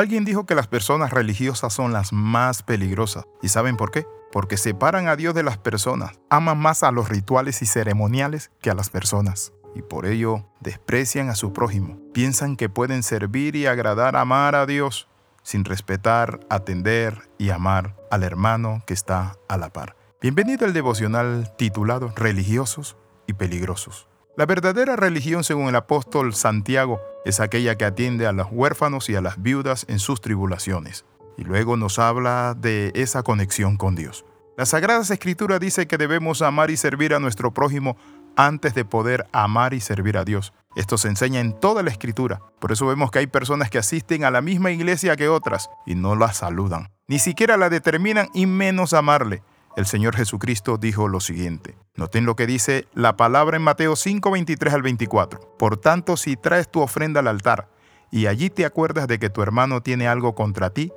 Alguien dijo que las personas religiosas son las más peligrosas. ¿Y saben por qué? Porque separan a Dios de las personas, aman más a los rituales y ceremoniales que a las personas. Y por ello desprecian a su prójimo. Piensan que pueden servir y agradar, amar a Dios, sin respetar, atender y amar al hermano que está a la par. Bienvenido al devocional titulado Religiosos y Peligrosos. La verdadera religión, según el apóstol Santiago, es aquella que atiende a los huérfanos y a las viudas en sus tribulaciones. Y luego nos habla de esa conexión con Dios. La Sagrada Escritura dice que debemos amar y servir a nuestro prójimo antes de poder amar y servir a Dios. Esto se enseña en toda la Escritura. Por eso vemos que hay personas que asisten a la misma iglesia que otras y no la saludan. Ni siquiera la determinan y menos amarle el Señor Jesucristo dijo lo siguiente. Noten lo que dice la palabra en Mateo 5, 23 al 24. Por tanto, si traes tu ofrenda al altar y allí te acuerdas de que tu hermano tiene algo contra ti,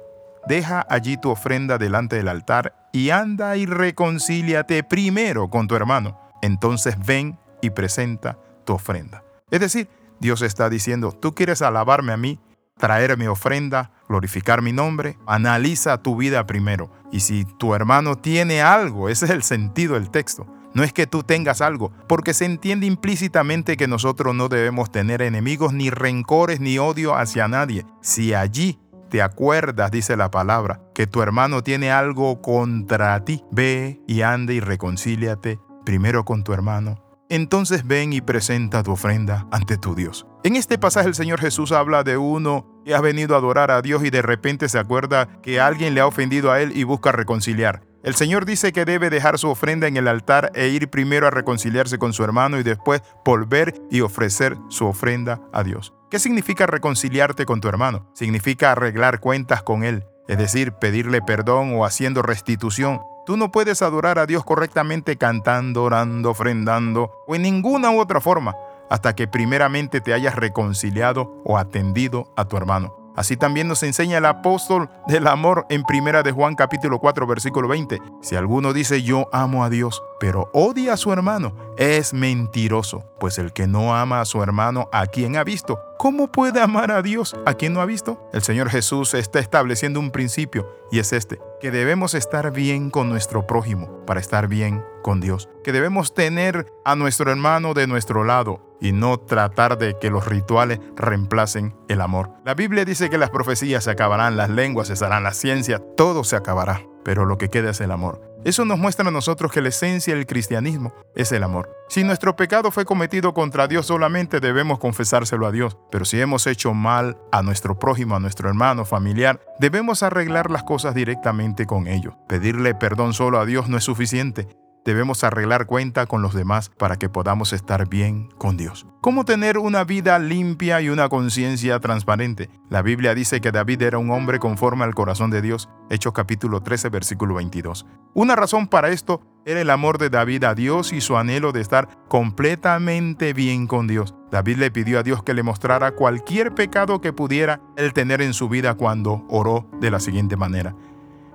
deja allí tu ofrenda delante del altar y anda y reconcíliate primero con tu hermano. Entonces ven y presenta tu ofrenda. Es decir, Dios está diciendo, tú quieres alabarme a mí, traer mi ofrenda, glorificar mi nombre, analiza tu vida primero. Y si tu hermano tiene algo, ese es el sentido del texto. No es que tú tengas algo, porque se entiende implícitamente que nosotros no debemos tener enemigos, ni rencores, ni odio hacia nadie. Si allí te acuerdas, dice la palabra, que tu hermano tiene algo contra ti, ve y ande y reconcíliate primero con tu hermano entonces ven y presenta tu ofrenda ante tu Dios. En este pasaje el Señor Jesús habla de uno que ha venido a adorar a Dios y de repente se acuerda que alguien le ha ofendido a él y busca reconciliar. El Señor dice que debe dejar su ofrenda en el altar e ir primero a reconciliarse con su hermano y después volver y ofrecer su ofrenda a Dios. ¿Qué significa reconciliarte con tu hermano? Significa arreglar cuentas con él, es decir, pedirle perdón o haciendo restitución Tú no puedes adorar a Dios correctamente cantando, orando, ofrendando o en ninguna otra forma hasta que primeramente te hayas reconciliado o atendido a tu hermano. Así también nos enseña el apóstol del amor en primera de Juan capítulo 4 versículo 20. Si alguno dice yo amo a Dios, pero odia a su hermano, es mentiroso, pues el que no ama a su hermano a quien ha visto, ¿cómo puede amar a Dios a quien no ha visto? El Señor Jesús está estableciendo un principio y es este, que debemos estar bien con nuestro prójimo para estar bien con Dios, que debemos tener a nuestro hermano de nuestro lado y no tratar de que los rituales reemplacen el amor. La Biblia dice que las profecías se acabarán, las lenguas cesarán, la ciencia, todo se acabará, pero lo que queda es el amor. Eso nos muestra a nosotros que la esencia del cristianismo es el amor. Si nuestro pecado fue cometido contra Dios solamente debemos confesárselo a Dios, pero si hemos hecho mal a nuestro prójimo, a nuestro hermano, familiar, debemos arreglar las cosas directamente con ellos. Pedirle perdón solo a Dios no es suficiente, debemos arreglar cuenta con los demás para que podamos estar bien con Dios. ¿Cómo tener una vida limpia y una conciencia transparente? La Biblia dice que David era un hombre conforme al corazón de Dios. Hechos capítulo 13, versículo 22. Una razón para esto era el amor de David a Dios y su anhelo de estar completamente bien con Dios. David le pidió a Dios que le mostrara cualquier pecado que pudiera él tener en su vida cuando oró de la siguiente manera.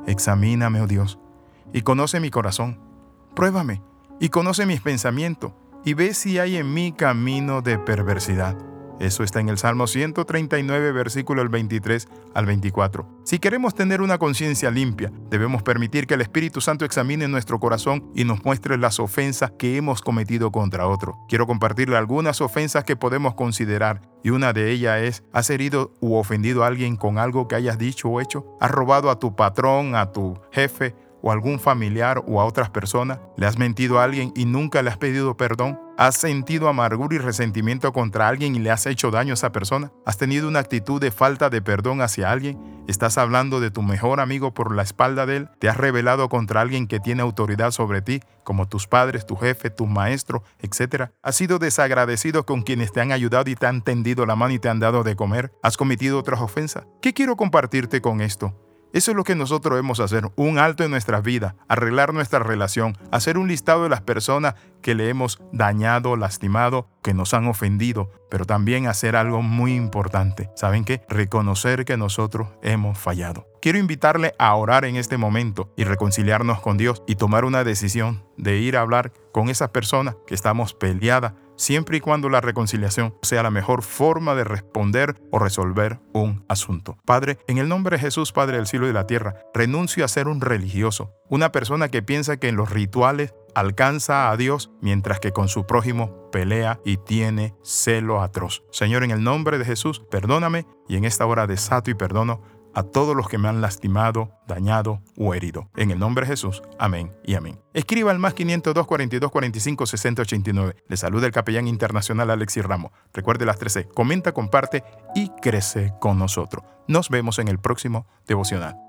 Examíname, oh Dios, y conoce mi corazón Pruébame y conoce mis pensamientos y ve si hay en mí camino de perversidad. Eso está en el Salmo 139, versículo el 23 al 24. Si queremos tener una conciencia limpia, debemos permitir que el Espíritu Santo examine nuestro corazón y nos muestre las ofensas que hemos cometido contra otro. Quiero compartirle algunas ofensas que podemos considerar y una de ellas es, ¿has herido u ofendido a alguien con algo que hayas dicho o hecho? ¿Has robado a tu patrón, a tu jefe o algún familiar o a otras personas? ¿Le has mentido a alguien y nunca le has pedido perdón? ¿Has sentido amargura y resentimiento contra alguien y le has hecho daño a esa persona? ¿Has tenido una actitud de falta de perdón hacia alguien? ¿Estás hablando de tu mejor amigo por la espalda de él? ¿Te has rebelado contra alguien que tiene autoridad sobre ti, como tus padres, tu jefe, tu maestro, etcétera? ¿Has sido desagradecido con quienes te han ayudado y te han tendido la mano y te han dado de comer? ¿Has cometido otras ofensas? ¿Qué quiero compartirte con esto? Eso es lo que nosotros debemos hacer, un alto en nuestras vidas, arreglar nuestra relación, hacer un listado de las personas que le hemos dañado, lastimado, que nos han ofendido, pero también hacer algo muy importante. ¿Saben qué? Reconocer que nosotros hemos fallado. Quiero invitarle a orar en este momento y reconciliarnos con Dios y tomar una decisión de ir a hablar con esas personas que estamos peleadas siempre y cuando la reconciliación sea la mejor forma de responder o resolver un asunto. Padre, en el nombre de Jesús, Padre del cielo y de la tierra, renuncio a ser un religioso, una persona que piensa que en los rituales alcanza a Dios mientras que con su prójimo pelea y tiene celo atroz. Señor, en el nombre de Jesús, perdóname y en esta hora desato y perdono a todos los que me han lastimado, dañado o herido. En el nombre de Jesús, amén y amén. Escriba al más 502 42 45 60 89. Le saluda el capellán internacional Alexis Ramos. Recuerde las 13. Comenta, comparte y crece con nosotros. Nos vemos en el próximo devocional.